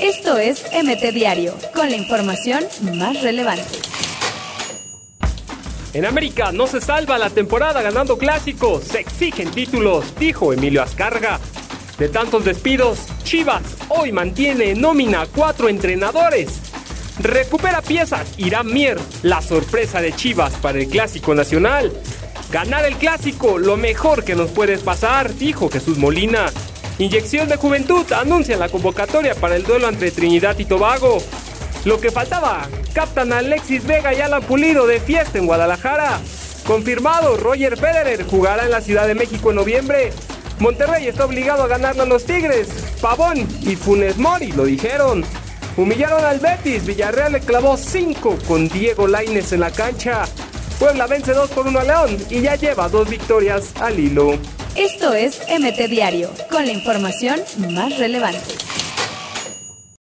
Esto es MT Diario, con la información más relevante. En América no se salva la temporada ganando clásicos, se exigen títulos, dijo Emilio Azcarga. De tantos despidos, Chivas hoy mantiene nómina cuatro entrenadores. Recupera piezas Irán Mier, la sorpresa de Chivas para el Clásico Nacional. Ganar el Clásico, lo mejor que nos puede pasar, dijo Jesús Molina. Inyección de Juventud anuncia la convocatoria para el duelo entre Trinidad y Tobago. Lo que faltaba, captan a Alexis Vega y Alan Pulido de fiesta en Guadalajara. Confirmado, Roger Federer jugará en la Ciudad de México en noviembre. Monterrey está obligado a ganarle a los Tigres. Pavón y Funes Mori lo dijeron. Humillaron al Betis, Villarreal le clavó 5 con Diego Laines en la cancha. Puebla vence 2 por 1 a León y ya lleva dos victorias al hilo. Esto es MT Diario, con la información más relevante.